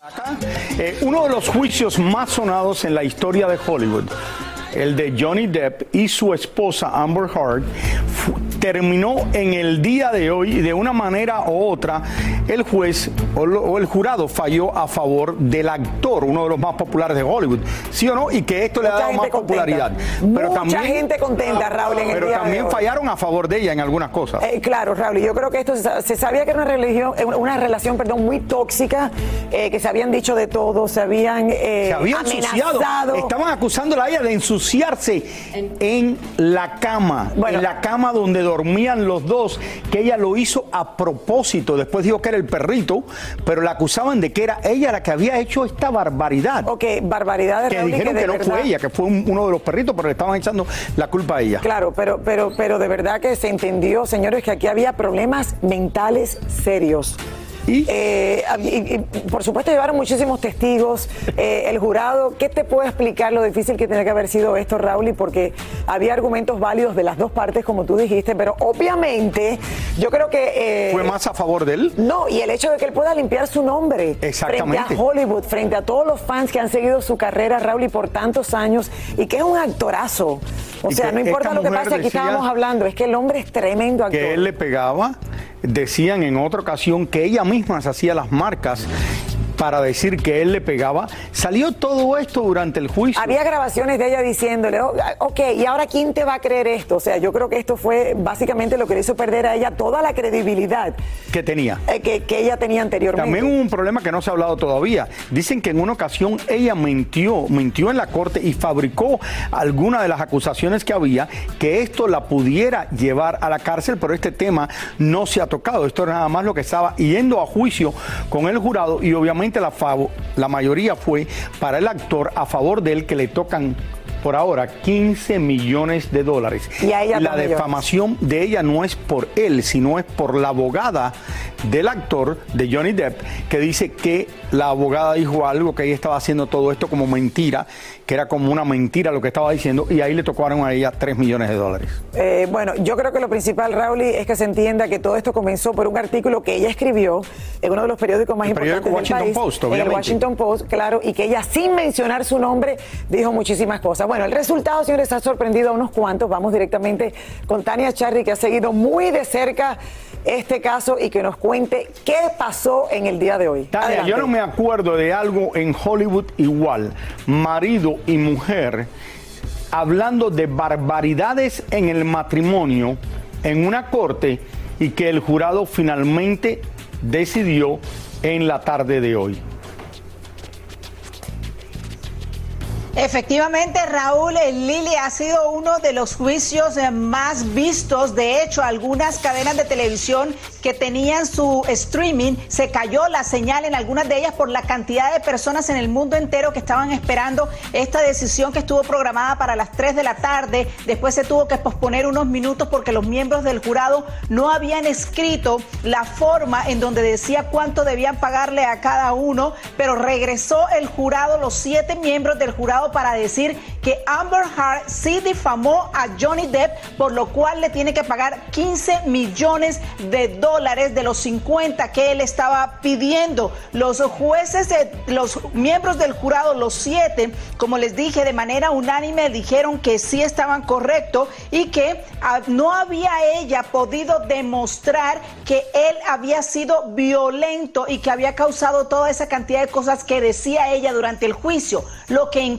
Acá, eh, uno de los juicios más sonados en la historia de Hollywood, el de Johnny Depp y su esposa Amber Heard, terminó en el día de hoy y de una manera u otra el juez o, lo- o el jurado falló a favor del actor, uno de los más populares de Hollywood, ¿sí o no? Y que esto le ha dado más contenta. popularidad. Mucha gente contenta, Raúl, en el Pero día de también hoy. fallaron a favor de ella en algunas cosas. Eh, claro, Raúl, y yo creo que esto se, sa- se sabía que era una religión, eh, una relación, perdón, muy tóxica, eh, que se habían dicho de todo, se habían, eh, se amenazado. Estaban acusándola a ella de ensuciarse en la cama, Bueno. en la cama donde dormían los dos, que ella lo hizo a propósito. Después dijo que era el perrito, pero la acusaban de que era ella la que había hecho esta barbaridad. Ok, barbaridades, Que Raúl, y dijeron de que, no verdad- fue ella, que fue un- uno de los perritos, pero le estaban echando la culpa a ella. Claro, pero, pero, pero de verdad que se entendió, señores, que aquí había problemas mentales serios. ¿Y? Eh, y- y, por supuesto llevaron muchísimos testigos. Eh, el jurado, ¿qué te puede explicar lo difícil que tiene que haber sido esto, Raúl? Y porque había argumentos válidos de las dos partes, como tú dijiste, pero obviamente yo creo que... eh, ¿Fue más a favor de él? No, y el hecho de que él pueda limpiar su nombre Exactamente. frente a Hollywood, frente a todos los fans que han seguido su carrera, Raúl, y por tantos años, y que es un actorazo. O sea, no importa lo que pase, aquí estábamos hablando, es que el hombre es tremendo actor. que él le pegaba, decían en otra ocasión que ella misma se hacía las marcas para decir que él le pegaba. Salió todo esto durante el juicio. Había grabaciones de ella diciéndole, "Oh, ok, ¿y ahora quién te va a creer esto? O sea, yo creo que esto fue básicamente lo que le hizo perder a ella toda la credibilidad que tenía. eh, que, que ella tenía anteriormente. También hubo un problema que no se ha hablado todavía. Dicen que en una ocasión ella mintió, mintió en la corte y fabricó alguna de las acusaciones que había que esto la pudiera llevar a la cárcel, pero este tema no se ha tocado. Esto es nada más lo que estaba yendo a juicio con el jurado y obviamente la, mayoría fue para el actor a favor de él que le tocan por ahora 15 millones de dólares. Y a ella la millones. defamación de ella no es por él, sino es por la abogada del actor, de Johnny Depp, que dice que la abogada dijo algo, que ella estaba haciendo todo esto como mentira, que era como una mentira lo que estaba diciendo, y ahí le tocaron a ella 3 millones de dólares. Eh, bueno, yo creo que lo principal, Raúl, es que se entienda que todo esto comenzó por un artículo que ella escribió en uno de los periódicos más El periódico importantes Washington del país, Post, en el obviamente. Washington Post, claro, y que ella sin mencionar su nombre dijo muchísimas cosas. Bueno, el resultado, señores, ha sorprendido a unos cuantos. Vamos directamente con Tania Charry, que ha seguido muy de cerca este caso y que nos cuente qué pasó en el día de hoy. Tania, Adelante. yo no me acuerdo de algo en Hollywood igual, marido y mujer hablando de barbaridades en el matrimonio en una corte y que el jurado finalmente decidió en la tarde de hoy. Efectivamente, Raúl, Lili ha sido uno de los juicios eh, más vistos. De hecho, algunas cadenas de televisión que tenían su streaming, se cayó la señal en algunas de ellas por la cantidad de personas en el mundo entero que estaban esperando esta decisión que estuvo programada para las 3 de la tarde. Después se tuvo que posponer unos minutos porque los miembros del jurado no habían escrito la forma en donde decía cuánto debían pagarle a cada uno, pero regresó el jurado, los siete miembros del jurado para decir que Amber Heard sí difamó a Johnny Depp, por lo cual le tiene que pagar 15 millones de dólares de los 50 que él estaba pidiendo. Los jueces, los miembros del jurado, los siete, como les dije, de manera unánime dijeron que sí estaban correctos y que ah, no había ella podido demostrar que él había sido violento y que había causado toda esa cantidad de cosas que decía ella durante el juicio. Lo que en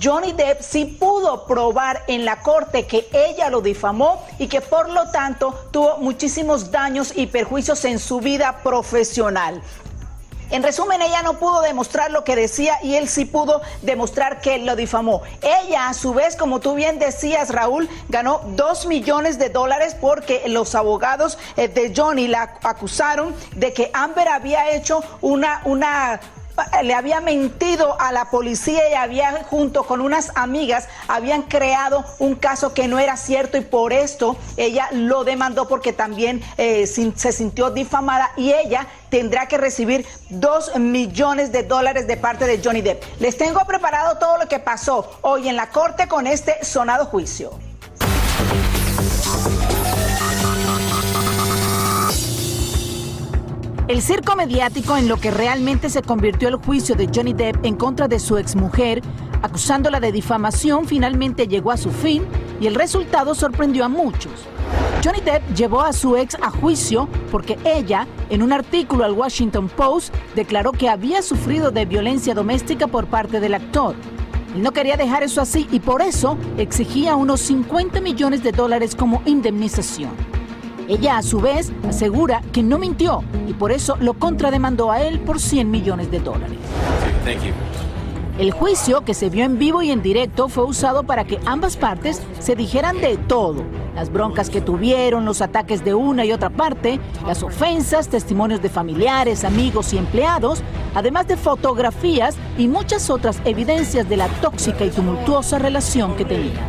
Johnny Depp sí pudo probar en la corte que ella lo difamó y que por lo tanto tuvo muchísimos daños y perjuicios en su vida profesional. En resumen, ella no pudo demostrar lo que decía y él sí pudo demostrar que lo difamó. Ella, a su vez, como tú bien decías, Raúl, ganó dos millones de dólares porque los abogados eh, de Johnny la acusaron de que Amber había hecho una, una le había mentido a la policía y había junto con unas amigas habían creado un caso que no era cierto y por esto ella lo demandó porque también eh, se sintió difamada y ella tendrá que recibir dos millones de dólares de parte de Johnny Depp. Les tengo preparado todo lo que pasó hoy en la corte con este sonado juicio. El circo mediático en lo que realmente se convirtió el juicio de Johnny Depp en contra de su exmujer, acusándola de difamación, finalmente llegó a su fin y el resultado sorprendió a muchos. Johnny Depp llevó a su ex a juicio porque ella, en un artículo al Washington Post, declaró que había sufrido de violencia doméstica por parte del actor. Él no quería dejar eso así y por eso exigía unos 50 millones de dólares como indemnización. Ella a su vez asegura que no mintió y por eso lo contrademandó a él por 100 millones de dólares. El juicio, que se vio en vivo y en directo, fue usado para que ambas partes se dijeran de todo. Las broncas que tuvieron, los ataques de una y otra parte, las ofensas, testimonios de familiares, amigos y empleados, además de fotografías y muchas otras evidencias de la tóxica y tumultuosa relación que tenían.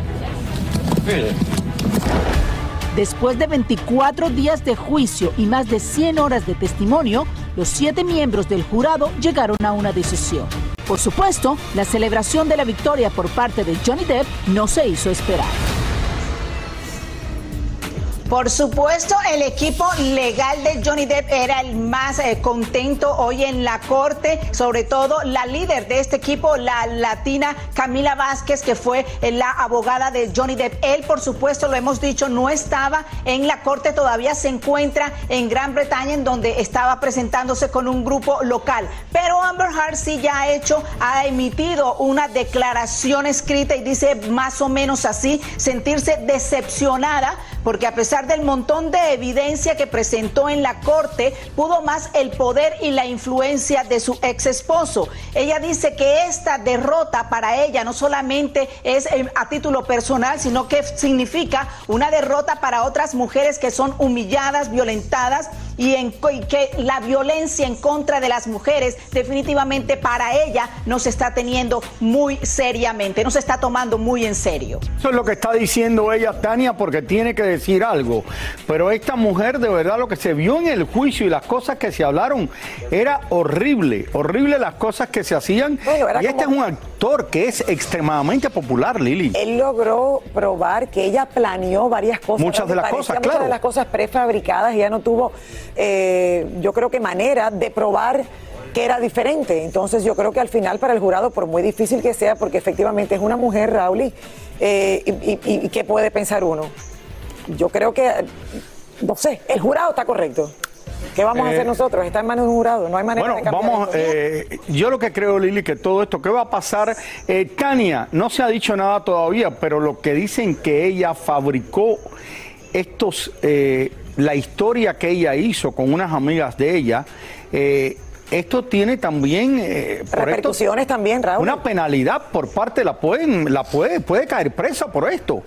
Después de 24 días de juicio y más de 100 horas de testimonio, los siete miembros del jurado llegaron a una decisión. Por supuesto, la celebración de la victoria por parte de Johnny Depp no se hizo esperar. Por supuesto, el equipo legal de Johnny Depp era el más eh, contento hoy en la corte, sobre todo la líder de este equipo, la latina Camila Vázquez, que fue eh, la abogada de Johnny Depp. Él, por supuesto, lo hemos dicho, no estaba en la corte, todavía se encuentra en Gran Bretaña, en donde estaba presentándose con un grupo local. Pero Amber Heard sí ya ha hecho, ha emitido una declaración escrita y dice más o menos así, sentirse decepcionada porque a pesar del montón de evidencia que presentó en la corte, pudo más el poder y la influencia de su ex esposo. Ella dice que esta derrota para ella no solamente es eh, a título personal, sino que significa una derrota para otras mujeres que son humilladas, violentadas y, en, que la violencia en contra de las mujeres definitivamente para ella no se está teniendo muy seriamente, no se está tomando muy en serio. Eso es lo que está diciendo ella, Tania, porque tiene que decir algo. Pero esta mujer, de verdad, lo que se vio en el juicio y las cosas que se hablaron era horrible, horrible las cosas que se hacían. y este es un actor que es extremadamente popular, Lili. Él logró probar que ella planeó varias cosas. Muchas de las cosas, claro. Muchas de las cosas prefabricadas, ella no tuvo eh, yo creo que manera de probar que era diferente. Entonces yo creo que al final para el jurado, por muy difícil que sea, porque efectivamente es una mujer, Raúl, eh, y, qué puede pensar uno? Yo creo que, no sé, el jurado está correcto. ¿Qué vamos a hacer eh, nosotros? Está en manos de un jurado, no hay manera de cambiar vamos, yo lo que creo, Lili, que todo esto, ¿qué va a pasar? Tania, no se ha dicho nada todavía, pero lo que dicen que ella fabricó estos la historia que ella hizo con unas amigas de ella, eh, esto tiene también eh, repercusiones también, Raúl. Una penalidad por parte la pueden, la puede, puede caer presa por esto.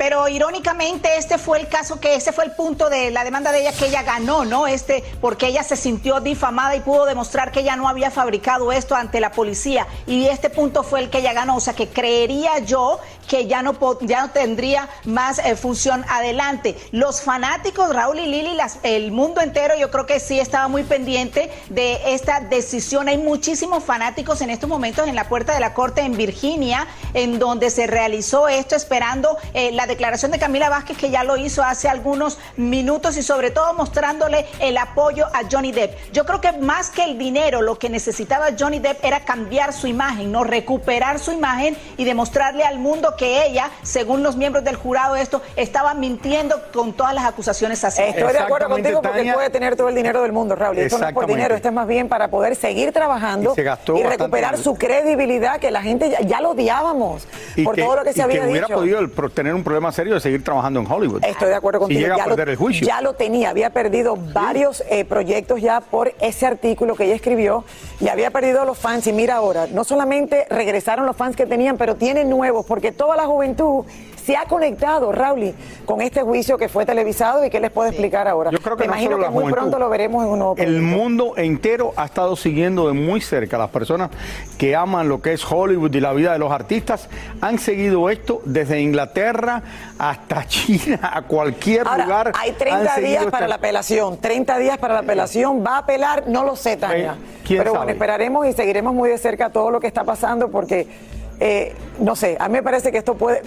Pero irónicamente este fue el caso que ese fue el punto de la demanda de ella que ella ganó, ¿no? Este, porque ella se sintió difamada y pudo demostrar que ella no había fabricado esto ante la policía. Y este punto fue el que ella ganó. O sea que creería yo que ya no, ya no tendría más eh, función adelante. Los fanáticos, Raúl y Lili, el mundo entero, yo creo que sí estaba muy pendiente de esta decisión. Hay muchísimos fanáticos en estos momentos en la puerta de la corte en Virginia, en donde se realizó esto, esperando eh, la declaración de Camila Vázquez, que ya lo hizo hace algunos minutos y sobre todo mostrándole el apoyo a Johnny Depp. Yo creo que más que el dinero, lo que necesitaba Johnny Depp era cambiar su imagen, no recuperar su imagen y demostrarle al mundo que ella, según los miembros del jurado, esto estaba mintiendo con todas las acusaciones así. Estoy de acuerdo contigo porque puede tener todo el dinero del mundo, Raúl. Esto no es por dinero, esto es más bien para poder seguir trabajando y, recuperar su credibilidad, que la gente ya, lo odiábamos por todo lo que se había que hubiera podido tener un problema serio de seguir trabajando en Hollywood. Estoy de acuerdo contigo. ya, lo, ya lo tenía, había perdido varios eh, proyectos ya por ese artículo que ella escribió y había perdido a los fans. Y mira ahora, no solamente regresaron los fans que tenían, pero tienen nuevos, porque toda la juventud se ha conectado, Rauli, con este juicio que fue televisado y que les puedo explicar ahora. Yo creo que imagino que muy pronto lo veremos en un nuevo El mundo entero ha estado siguiendo de muy cerca. Las personas que aman lo que es Hollywood y la vida de los artistas han seguido esto desde Inglaterra hasta China, a cualquier lugar. Hay 30 días para la apelación, 30 días para la apelación. ¿Va a apelar? No lo sé, Tania. Pero bueno, esperaremos y seguiremos muy de cerca todo lo que está pasando porque, eh, no sé, a mí me parece que esto puede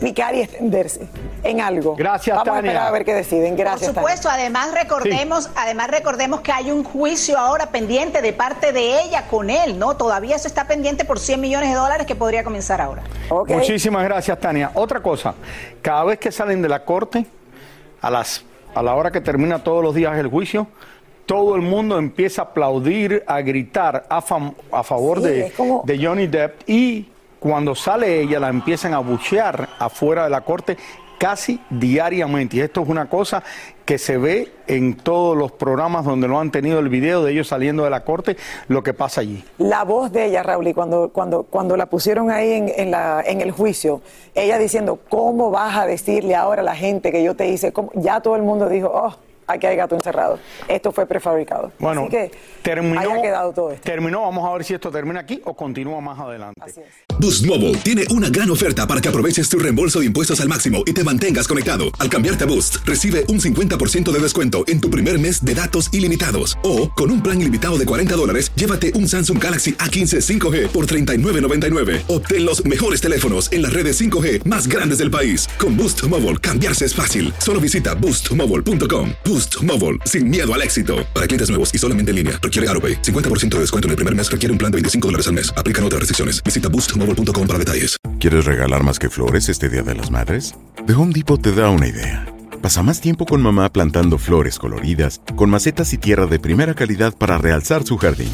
picar y extenderse en algo. Gracias, Vamos a esperar a ver qué deciden. Gracias. Por supuesto, además recordemos, además recordemos que hay un juicio ahora pendiente de parte de ella con él, ¿no? Todavía eso está pendiente por 100 millones de dólares que podría comenzar ahora. Muchísimas gracias, Tania. Otra cosa, cada vez que salen de la corte, a las a la hora que termina todos los días el juicio, todo el mundo empieza a aplaudir, a gritar a, a favor de, de Johnny Depp y cuando sale ella la empiezan a buchear afuera de la corte casi diariamente. Y esto es una cosa que se ve en todos los programas donde no han tenido el video de ellos saliendo de la corte, lo que pasa allí. La voz de ella, Raúl, y cuando, cuando, cuando la pusieron ahí en, la, en el juicio, ella diciendo, ¿cómo vas a decirle ahora a la gente que yo te hice? Ya todo el mundo dijo, oh aquí hay gato encerrado. Esto fue prefabricado. Bueno, Así que terminó, haya quedado todo esto. Terminó, vamos a ver si esto termina aquí o continúa más adelante. Así es. Boost Mobile tiene una gran oferta para que aproveches tu reembolso de impuestos al máximo y te mantengas conectado. Al cambiarte a Boost, recibe un 50% de descuento en tu primer mes de datos ilimitados. O, con un plan ilimitado de 40 dólares, llévate un Samsung Galaxy A15 5G por $39.99. Obtén los mejores teléfonos en las redes 5G más grandes del país. Con Boost Mobile, cambiarse es fácil. Solo visita boostmobile.com. Boost Mobile, sin miedo al éxito. Para clientes nuevos y solamente en línea, requiere AroPay. 50% de descuento en el primer mes requiere un plan de 25 dólares al mes. Aplican otras restricciones. Visita boostmobile.com para detalles. ¿Quieres regalar más que flores este Día de las Madres? The Home Depot te da una idea. Pasa más tiempo con mamá plantando flores coloridas, con macetas y tierra de primera calidad para realzar su jardín.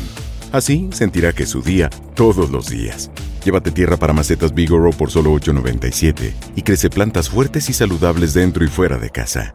Así sentirá que es su día todos los días. Llévate tierra para macetas Bigoro por solo $8.97 y crece plantas fuertes y saludables dentro y fuera de casa.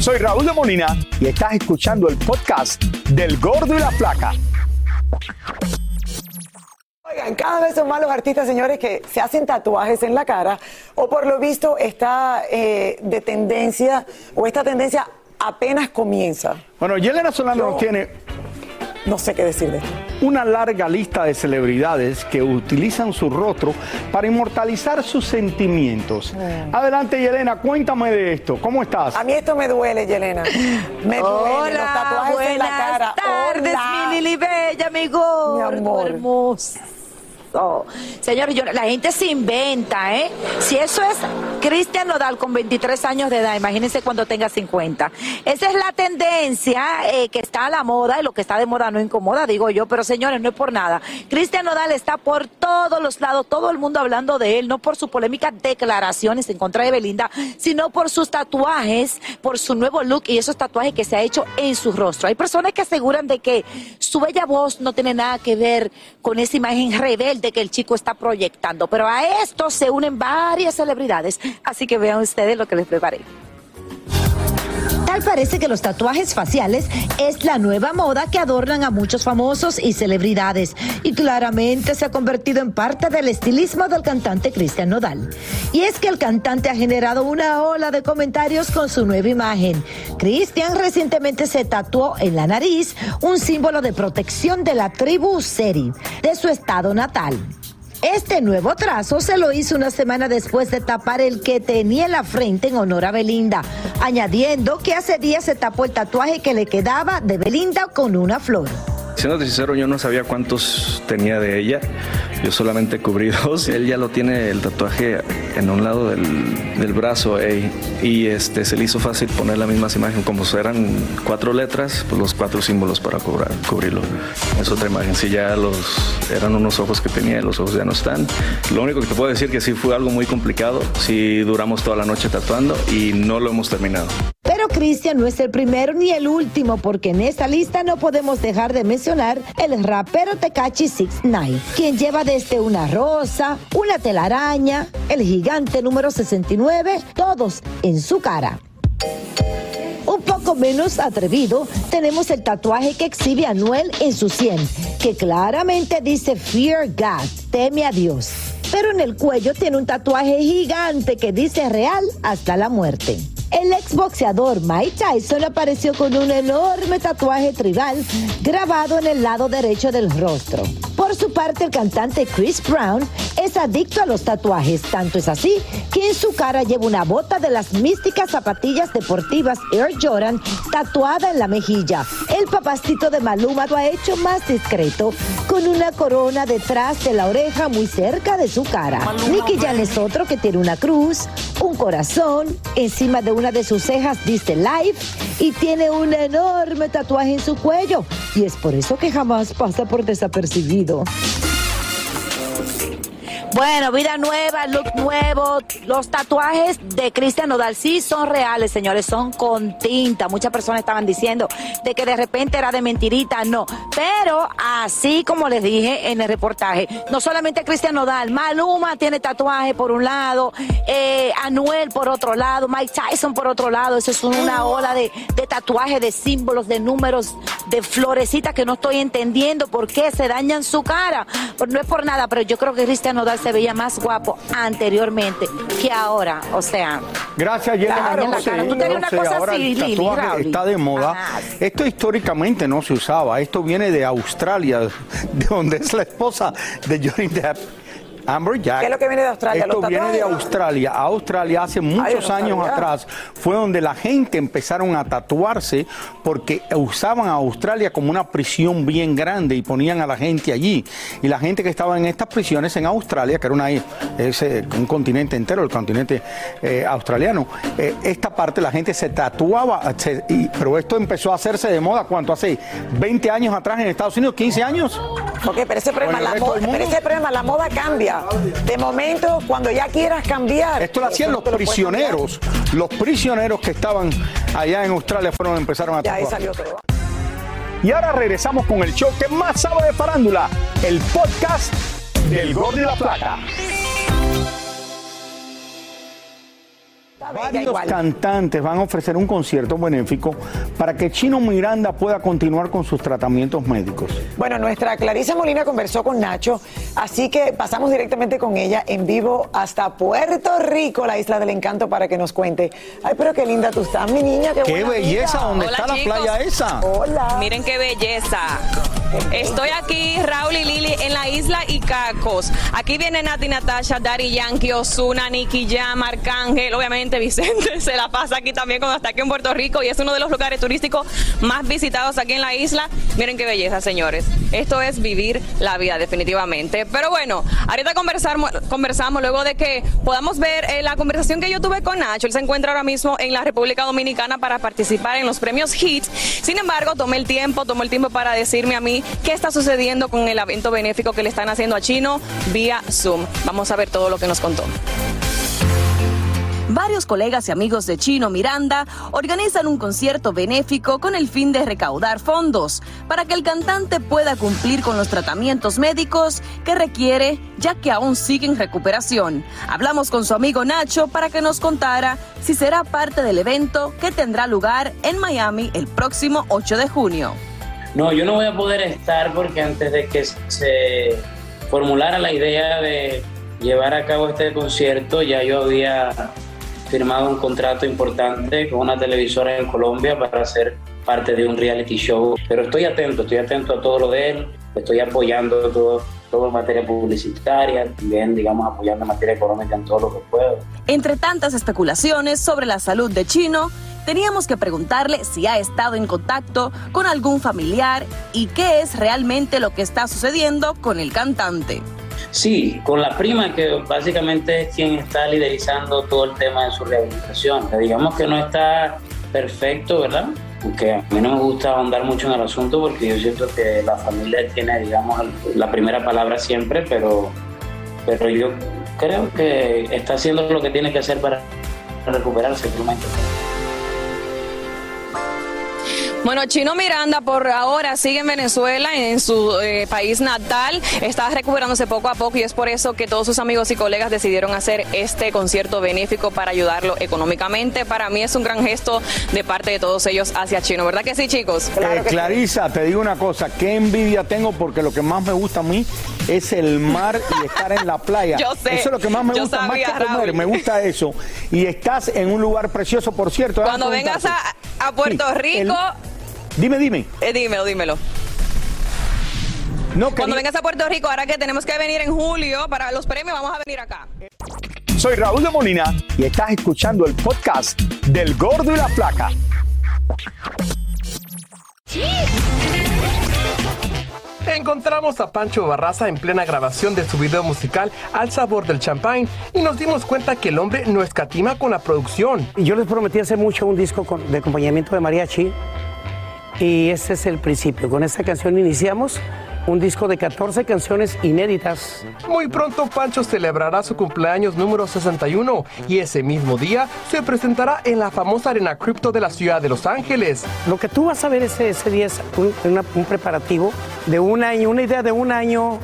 Soy Raúl de Molina y estás escuchando el podcast del Gordo y la Placa. Oigan, cada vez son más los artistas, señores, que se hacen tatuajes en la cara o por lo visto está eh, de tendencia o esta tendencia apenas comienza. Bueno, Yelena Solano nos tiene no sé qué decirle. Una larga lista de celebridades que utilizan su rostro para inmortalizar sus sentimientos. Mm. Adelante, Yelena, cuéntame de esto. ¿Cómo estás? A mí esto me duele, Yelena. Me duele los tatuajes en la cara. tardes, mi Lili Bella, amigo. Mi amor. Hermosa. Señores, la gente se inventa, ¿eh? Si eso es Cristian Nodal con 23 años de edad, imagínense cuando tenga 50. Esa es la tendencia eh, que está a la moda y lo que está de moda no incomoda, digo yo, pero señores, no es por nada. Cristian Nodal está por todos los lados, todo el mundo hablando de él, no por su polémica declaraciones en contra de Belinda, sino por sus tatuajes, por su nuevo look y esos tatuajes que se ha hecho en su rostro. Hay personas que aseguran de que su bella voz no tiene nada que ver con esa imagen rebelde que el chico está proyectando, pero a esto se unen varias celebridades, así que vean ustedes lo que les preparé. Tal parece que los tatuajes faciales es la nueva moda que adornan a muchos famosos y celebridades y claramente se ha convertido en parte del estilismo del cantante Cristian Nodal. Y es que el cantante ha generado una ola de comentarios con su nueva imagen. Cristian recientemente se tatuó en la nariz un símbolo de protección de la tribu Seri, de su estado natal. Este nuevo trazo se lo hizo una semana después de tapar el que tenía en la frente en honor a Belinda, añadiendo que hace días se tapó el tatuaje que le quedaba de Belinda con una flor. Siendo sincero, yo no sabía cuántos tenía de ella. Yo solamente cubrí dos. Él ya lo tiene el tatuaje en un lado del, del brazo y este se le hizo fácil poner la misma imagen como eran cuatro letras, pues los cuatro símbolos para cubrar- cubrirlo. Es otra imagen. Si ya los eran unos ojos que tenía, los ojos ya no están. Lo único que te puedo decir que sí fue algo muy complicado. Sí duramos toda la noche tatuando y no lo hemos terminado. Pero Cristian no es el primero ni el último, porque en esta lista no podemos dejar de mencionar el rapero Tecachi 69, quien lleva desde una rosa, una telaraña, el gigante número 69, todos en su cara. Un poco menos atrevido, tenemos el tatuaje que exhibe Anuel en su 100, que claramente dice Fear God, teme a Dios. Pero en el cuello tiene un tatuaje gigante que dice real hasta la muerte. El exboxeador Mike Tyson apareció con un enorme tatuaje tribal grabado en el lado derecho del rostro. Por su parte, el cantante Chris Brown es adicto a los tatuajes, tanto es así que en su cara lleva una bota de las místicas zapatillas deportivas Air Jordan tatuada en la mejilla. El papacito de Maluma lo ha hecho más discreto, con una corona detrás de la oreja muy cerca de su cara. Nicky Jam es otro que tiene una cruz, un corazón, encima de una de sus cejas dice Life y tiene un enorme tatuaje en su cuello. Y es por eso que jamás pasa por desapercibido. Bueno, vida nueva, look nuevo. Los tatuajes de Cristian Nodal sí son reales, señores, son con tinta. Muchas personas estaban diciendo de que de repente era de mentirita, no. Pero así como les dije en el reportaje, no solamente Cristian Nodal, Maluma tiene tatuaje por un lado, eh, Anuel por otro lado, Mike Tyson por otro lado. Eso es una ola de, de tatuajes, de símbolos, de números, de florecitas que no estoy entendiendo por qué se dañan su cara. Pues no es por nada, pero yo creo que Cristian Nodal se veía más guapo anteriormente que ahora. O sea, Gracias, Jenny. Claro. Tú tenías una cosa ahora así, el tatuaje está de moda. Ajá. Esto históricamente no se usaba. Esto viene de Australia, de donde es la esposa de Johnny Depp. Amber Jack. ¿Qué es lo que viene de Australia? Esto ¿Los viene de? Australia. Australia hace muchos no años atrás fue donde la gente empezaron a tatuarse porque usaban a Australia como una prisión bien grande y ponían a la gente allí. Y la gente que estaba en estas prisiones en Australia, que era una, un continente entero, el continente eh, australiano, eh, esta parte la gente se tatuaba, se- y- pero esto empezó a hacerse de moda, ¿cuánto? Hace 20 años atrás en Estados Unidos, 15 años. Ok, pero ese problema, la moda, pero ese problema, la moda cambia. De momento, cuando ya quieras cambiar. Esto lo hacían eso los lo prisioneros. Los prisioneros que estaban allá en Australia fueron empezaron a Ya ahí salió todo. Y ahora regresamos con el show que más sabe de farándula, el podcast del Gol de la Plata. Varios cantantes van a ofrecer un concierto benéfico para que Chino Miranda pueda continuar con sus tratamientos médicos. Bueno, nuestra Clarisa Molina conversó con Nacho, así que pasamos directamente con ella en vivo hasta Puerto Rico, la isla del encanto, para que nos cuente. Ay, pero qué linda tú estás, mi niña. Qué, ¡Qué buena belleza! amiga. ¿Dónde está la playa esa? Hola. Miren qué belleza. Estoy aquí, Raúl y Lili, en la isla Icacos. Aquí viene Nati Natasha, Dari Yankee, Osuna, Nicky Jam, Arcángel. Obviamente Vicente se la pasa aquí también cuando está aquí en Puerto Rico y es uno de los lugares turísticos más visitados aquí en la isla. Miren qué belleza, señores. Esto es vivir la vida, definitivamente. Pero bueno, ahorita conversamos, luego de que podamos ver eh, la conversación que yo tuve con Nacho. Él se encuentra ahora mismo en la República Dominicana para participar en los premios HITS. Sin embargo, tomé el tiempo, tomó el tiempo para decirme a mí qué está sucediendo con el evento benéfico que le están haciendo a Chino vía Zoom. Vamos a ver todo lo que nos contó. Varios colegas y amigos de Chino Miranda organizan un concierto benéfico con el fin de recaudar fondos para que el cantante pueda cumplir con los tratamientos médicos que requiere ya que aún sigue en recuperación. Hablamos con su amigo Nacho para que nos contara si será parte del evento que tendrá lugar en Miami el próximo 8 de junio. No, yo no voy a poder estar porque antes de que se formulara la idea de llevar a cabo este concierto, ya yo había firmado un contrato importante con una televisora en Colombia para ser parte de un reality show. Pero estoy atento, estoy atento a todo lo de él, estoy apoyando todo, todo en materia publicitaria, también, digamos, apoyando en materia económica en todo lo que puedo. Entre tantas especulaciones sobre la salud de Chino, teníamos que preguntarle si ha estado en contacto con algún familiar y qué es realmente lo que está sucediendo con el cantante. Sí, con la prima que básicamente es quien está liderizando todo el tema de su rehabilitación. Digamos que no está perfecto, ¿verdad? Aunque a mí no me gusta ahondar mucho en el asunto porque yo siento que la familia tiene, digamos, la primera palabra siempre, pero, pero yo creo que está haciendo lo que tiene que hacer para recuperarse. Por Bueno, Chino Miranda por ahora sigue en Venezuela, en su eh, país natal, está recuperándose poco a poco y es por eso que todos sus amigos y colegas decidieron hacer este concierto benéfico para ayudarlo económicamente. Para mí es un gran gesto de parte de todos ellos hacia Chino, ¿verdad que sí, chicos? Eh, Clarisa, te digo una cosa, qué envidia tengo porque lo que más me gusta a mí es el mar y estar en la playa. Yo sé, Eso es lo que más me gusta, sabía, más que comer, Raúl. me gusta eso. Y estás en un lugar precioso, por cierto. déjame Cuando vengas a, a Puerto Sí, Rico, el- Dime, dime. eh, dímelo, dímelo. No, Cuando vengas a Puerto Rico, ahora que tenemos que venir en julio para los premios, vamos a venir acá. Soy Raúl de Molina y estás escuchando el podcast del Gordo y la Flaca. Encontramos a Pancho Barraza en plena grabación de su video musical Al sabor del champagne y nos dimos cuenta que el hombre no escatima con la producción. Yo les prometí hace mucho un disco con- de acompañamiento de mariachi y ese es el principio. Con esta canción iniciamos un disco de 14 canciones inéditas. Muy pronto Pancho celebrará su cumpleaños número 61 y ese mismo día se presentará en la famosa arena cripto de la ciudad de Los Ángeles. Lo que tú vas a ver ese, ese día es un, una- un preparativo de un año, una idea de un año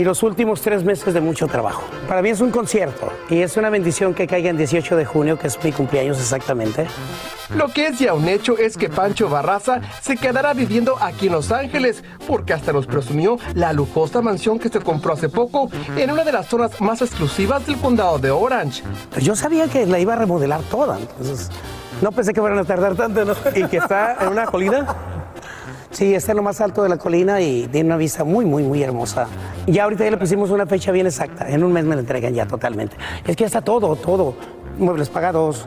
y los últimos tres meses de mucho trabajo. Para mí es un concierto y es una bendición que caiga en 18 de junio, que es mi cumpleaños exactamente. Lo que es ya un hecho es que Pancho Barraza se quedará viviendo aquí en Los Ángeles porque hasta nos presumió la lujosa mansión que se compró hace poco en una de las zonas más exclusivas del condado de Orange. Pues yo sabía que la iba a remodelar toda, entonces no pensé que fueran a tardar tanto, ¿no? Y que está en una colina. Sí, está en lo más alto de la colina y tiene una vista muy, muy, muy hermosa. Ya ahorita ya le pusimos una fecha bien exacta. En un mes me la entregan ya totalmente. Es que ya está todo, todo. Muebles pagados,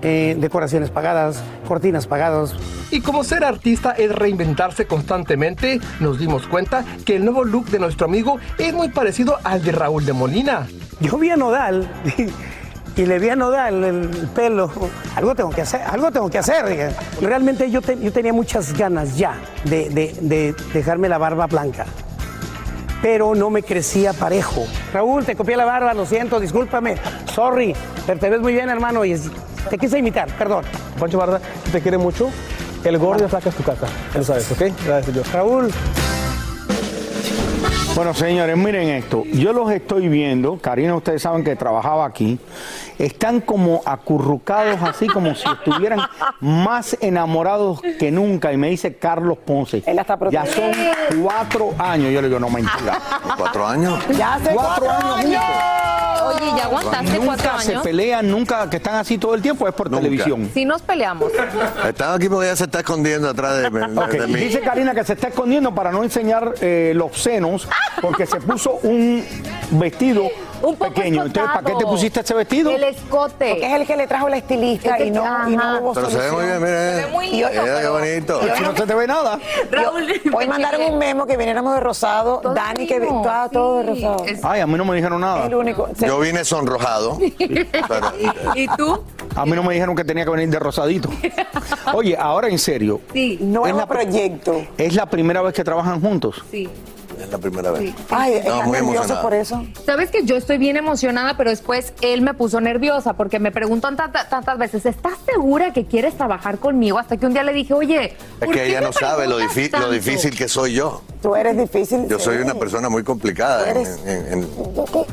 eh, decoraciones pagadas, cortinas pagadas. Y como ser artista es reinventarse constantemente, nos dimos cuenta que el nuevo look de nuestro amigo es muy parecido al de Raúl de Molina. Yo vi a Nodal y le vi a Nodal el pelo. Algo tengo que hacer, algo tengo que hacer. Realmente yo, te- yo tenía muchas ganas ya de, de- de dejarme la barba blanca. Pero no me crecía parejo. Raúl, te copié la barba, lo siento, discúlpame. Sorry, pero te ves muy bien, hermano, y es- te quise imitar, perdón. Pancho Barra, te quiere mucho. El gordo saca tu casa. Lo sabes, ¿ok? Gracias, yo. Raúl. Bueno, señores, miren esto. Yo los estoy viendo. Karina, ustedes saben que trabajaba aquí. Están como acurrucados, así como si estuvieran más enamorados que nunca. Y me dice Carlos Ponce. ya son cuatro años. Yo le digo, no mentira. ¿Cuatro años? Ya hace Cuatro cuatro años años. Oye, ¿ya aguantaste nunca cuatro se años? pelean, nunca que están así todo el tiempo, es por televisión. Sí nos peleamos. Estaba aquí porque ella se está escondiendo atrás de, de- Ok, de mí. Dice Karina que se está escondiendo para no enseñar eh, los senos porque se puso un vestido pequeño. Entonces, ¿para qué te pusiste ese vestido? El escote. Porque es el que le trajo la estilista y no, y no hubo Pero se ve muy bien, mire. Se ve muy lindo, Mira qué bonito. Y hoy no se te ve nada. Hoy mandaron un memo que viniéramos de rosado. Dani que estaba todo de rosado. Ay, a mí no me dijeron nada. El único. Se- Yo vine sonrojado. pero- ¿Y tú? A mí no me dijeron que tenía que venir de rosadito. Oye, ahora en serio. Sí. Nuevo proyecto. ¿Es la primera vez que trabajan juntos? Sí. Es la primera vez. Ay, No, ¿estás muy nervioso emocionado. por eso? Sabes que yo estoy bien emocionada, pero después él me puso nerviosa porque me preguntan tanta- tantas veces, ¿estás segura que quieres trabajar conmigo? Hasta que un día le dije, oye, Es ¿por que qué ella me no sabe lo, difícil que soy yo. Tú eres difícil. Yo soy sí. una persona muy complicada en, en- en-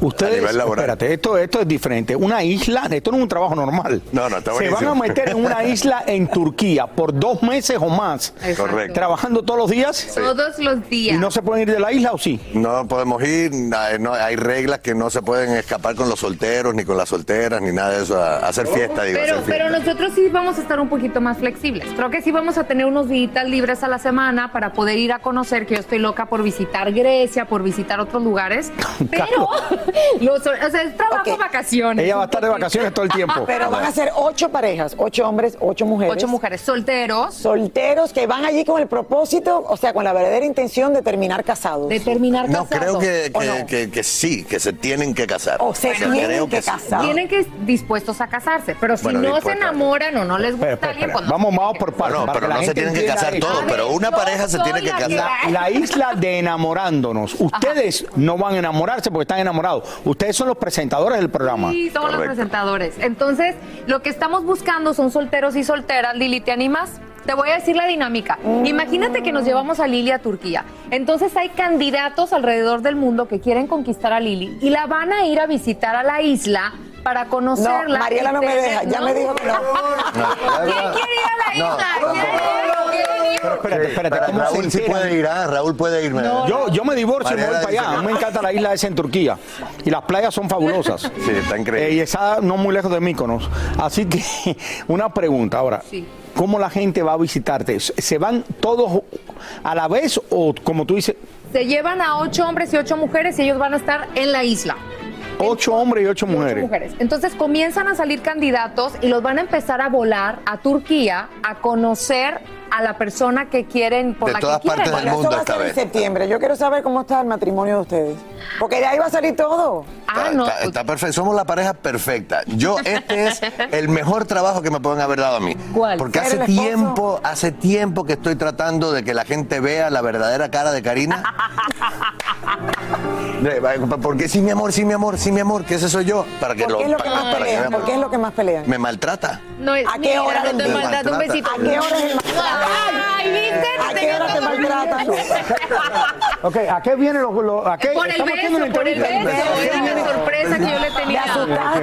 Ustedes, a nivel laboral. espérate, esto, esto es diferente. Una isla, esto no es un trabajo normal. No, no, está Se van buenísimo. a meter en una isla en Turquía por dos meses o más. Correcto. Trabajando todos los días. Todos los ¿Y días. no se pueden ir de la isla o sí? No podemos ir, na- no, hay reglas que no se pueden escapar con los solteros, ni con las solteras, ni nada de eso, a, a hacer fiesta, digo, Pero, hacer fiesta. pero nosotros sí vamos a estar un poquito más flexibles. Creo que sí vamos a tener unos días libres a la semana para poder ir a conocer, que yo estoy loca por visitar Grecia, por visitar otros lugares. Pero, los- o sea, es trabajo, vacaciones. Ella va a estar de vacaciones todo el tiempo. Pero van a ser ocho parejas, ocho hombres, ocho mujeres. Ocho mujeres solteros. Solteros que van allí con el propósito, o sea, con la verdadera intención de terminar casados. De terminar No, creo que, ¿O que, no? que- que sí, que se tienen que casar. O se Creo tienen que casar. Tienen que dispuestos a casarse, pero si Bueno, no se enamoran o no les gusta espera, alguien, pues no. Vamos, vamos por partes. No, pero no se tienen que casar todos, pero una pareja se tiene que casar. La, la isla de enamorándonos. Ustedes no van a enamorarse porque están enamorados. Ustedes son los presentadores del programa. Sí, todos los presentadores. Entonces, lo que estamos buscando son solteros y solteras. Lili, ¿te animas? Te voy a decir la dinámica. Imagínate que nos llevamos a Lili a Turquía. Entonces hay candidatos alrededor del mundo que quieren conquistar a Lili y la van a ir a visitar a la isla para conocerla. No, Mariela no me deja, ya me dijo que no. ¿Quién quiere ir a la isla? Pero espérate, espérate. ¿cómo se Raúl sí puede ir, ¿ah? Raúl puede irme. Yo, yo me divorcio y me voy para allá. A mí me encanta la isla esa en Turquía. Y las playas son fabulosas. Sí, está increíble. Eh, y está no muy lejos de Míconos. Así que, una pregunta ahora. ¿Cómo la gente va a visitarte? ¿Se van todos a la vez o como tú dices, Se llevan a ocho hombres y ocho mujeres y ellos van a estar en la isla. Ocho hombres y ocho Ocho mujeres? mujeres. Entonces comienzan a salir candidatos y los van a empezar a volar a Turquía a conocer a la persona que quieren por De la todas que quieren. partes del Eso mundo va a esta ser en vez. septiembre. Yo quiero saber cómo está el matrimonio de ustedes. Porque de ahí va a salir todo. Ah, Está, no. está- está perfecto. Somos la pareja perfecta. Yo, este es el mejor trabajo que me pueden haber dado a mí. ¿Cuál? Porque ¿Ser hace tiempo, hace tiempo que estoy tratando de que la gente vea la verdadera cara de Karina. De- Porque sí, mi amor, sí, mi amor, sí, mi amor, que ese soy yo. Para que ¿Por lo, qué es lo que más pelean? ¿Por qué es lo que más pelean? Me maltrata. No, es- ¿A qué mira, hora te día? maltrato, un Maltrata. besito. ¿A qué hora es el Ay, ¿viste? ¿A qué hora te maltratan? Ok, ¿a qué viene lo, lo- a qué? Por el beso, por el beso. Era una sorpresa que yo le Me tenía. asustaste.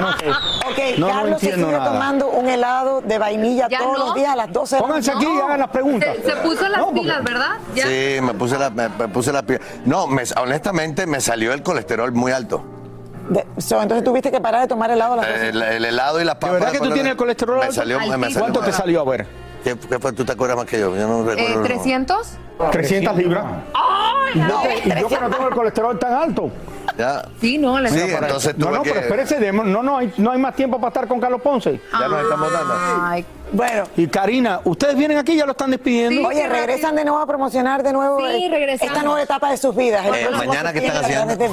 No sé. Ok, Carlos se sigue tomando un helado de vainilla ¿Ya todos los días a las 12 de la Pónganse aquí y hagan las preguntas. Se, puso las pilas, ¿verdad? Sí, me puse la, me, me puse la piel. No, me- honestamente me salió el colesterol muy alto. De- so, entonces tuviste que parar de tomar helado a las 12. El, el helado y las ¿De papas. verdad que tú tienes de- el colesterol Me alto? salió, me Altísimo. salió ¿Cuánto te salió a ver? ¿Qué, qué fue? ¿Tú te acuerdas más que yo? Yo no Eh, recuerdo. no. ¿300? 300 libras. ¡Ay, Y yo, no! que, y yo que no tengo el colesterol tan alto. Ya. Sí, no, le Sí, entonces no, tuve no, que... pero espérese, no, no, hay, no hay más tiempo para estar con Carlos Ponce. Ya nos estamos dando. Ay, Bueno, Y Karina, ustedes vienen aquí, ya lo están despidiendo. Sí. oye, regresan de nuevo a promocionar de nuevo Sí, esta nueva etapa de sus vidas. Eh, mañana, ¿qué están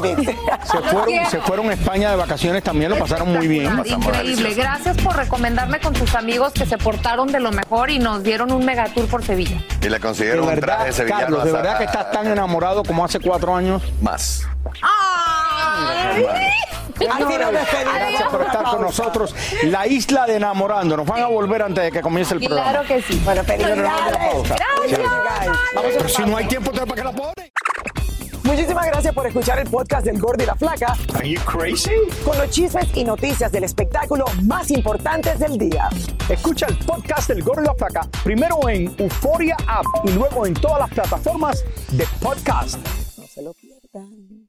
VIX. Se fueron, se fueron a España de vacaciones también, lo pasaron muy bien. Increíble. Gracias por recomendarme con tus amigos que se portaron de lo mejor y nos dieron un megatour por Sevilla. Y le De consiguieron un verdad, traje sevillano. Carlos, de a- verdad que estás tan enamorado como hace cuatro años. Más. ¡Ay! Así nos despedimos. Gracias por estar con nosotros. La isla de enamorando. Nos van a volver antes de que comience el programa. Claro que sí. Bueno, felicidades. Gracias. Vamos a Pero si no hay tiempo, ¿para qué la pone? Muchísimas gracias por escuchar el podcast del Gordo y la Flaca Are you crazy? con los chismes y noticias del espectáculo más importantes del día. Escucha el podcast del Gordo y la Flaca primero en Euforia App y luego en todas las plataformas de podcast. No se lo pierdan.